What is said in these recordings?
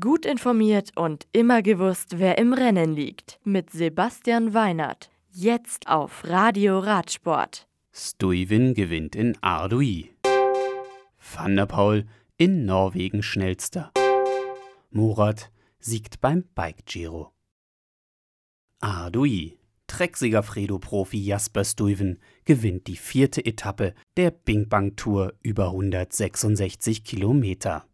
Gut informiert und immer gewusst, wer im Rennen liegt. Mit Sebastian Weinert. Jetzt auf Radio Radsport. Stuyven gewinnt in Ardui. Van der Paul in Norwegen schnellster. Murat siegt beim Bike Giro. Ardui. Trecksieger Fredo-Profi Jasper Stuyven gewinnt die vierte Etappe der Bing Bang Tour über 166 Kilometer.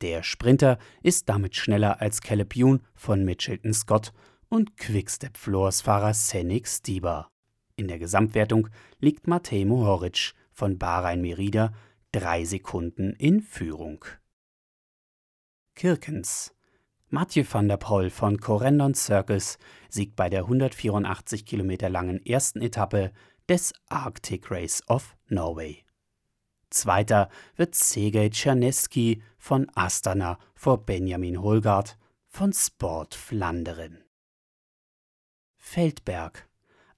Der Sprinter ist damit schneller als Caleb Youn von Mitchelton Scott und Quickstep-Floors-Fahrer Senik Stieber. In der Gesamtwertung liegt Matej Mohoric von Bahrain Merida drei Sekunden in Führung. Kirkens Mathieu van der Poel von Corendon Circus siegt bei der 184 Kilometer langen ersten Etappe des Arctic Race of Norway. Zweiter wird Sergej Czerneski von Astana vor Benjamin Holgard von Sport Flanderen. Feldberg.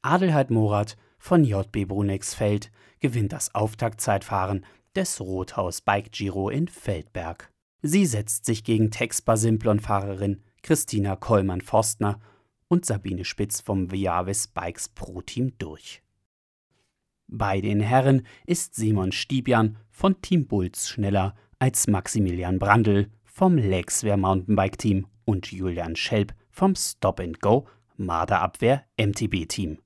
Adelheid Morat von JB Brunexfeld gewinnt das Auftaktzeitfahren des Rothaus Bike Giro in Feldberg. Sie setzt sich gegen Texpa-Simplon-Fahrerin Christina Kollmann-Forstner und Sabine Spitz vom Viavis Bikes Pro Team durch. Bei den Herren ist Simon Stibian von Team Bulls schneller als Maximilian Brandl vom Lexwehr Mountainbike Team und Julian Schelp vom Stop and Go Marderabwehr MTB Team.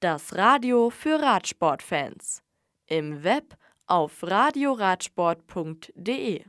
Das Radio für Radsportfans. Im Web auf radioradsport.de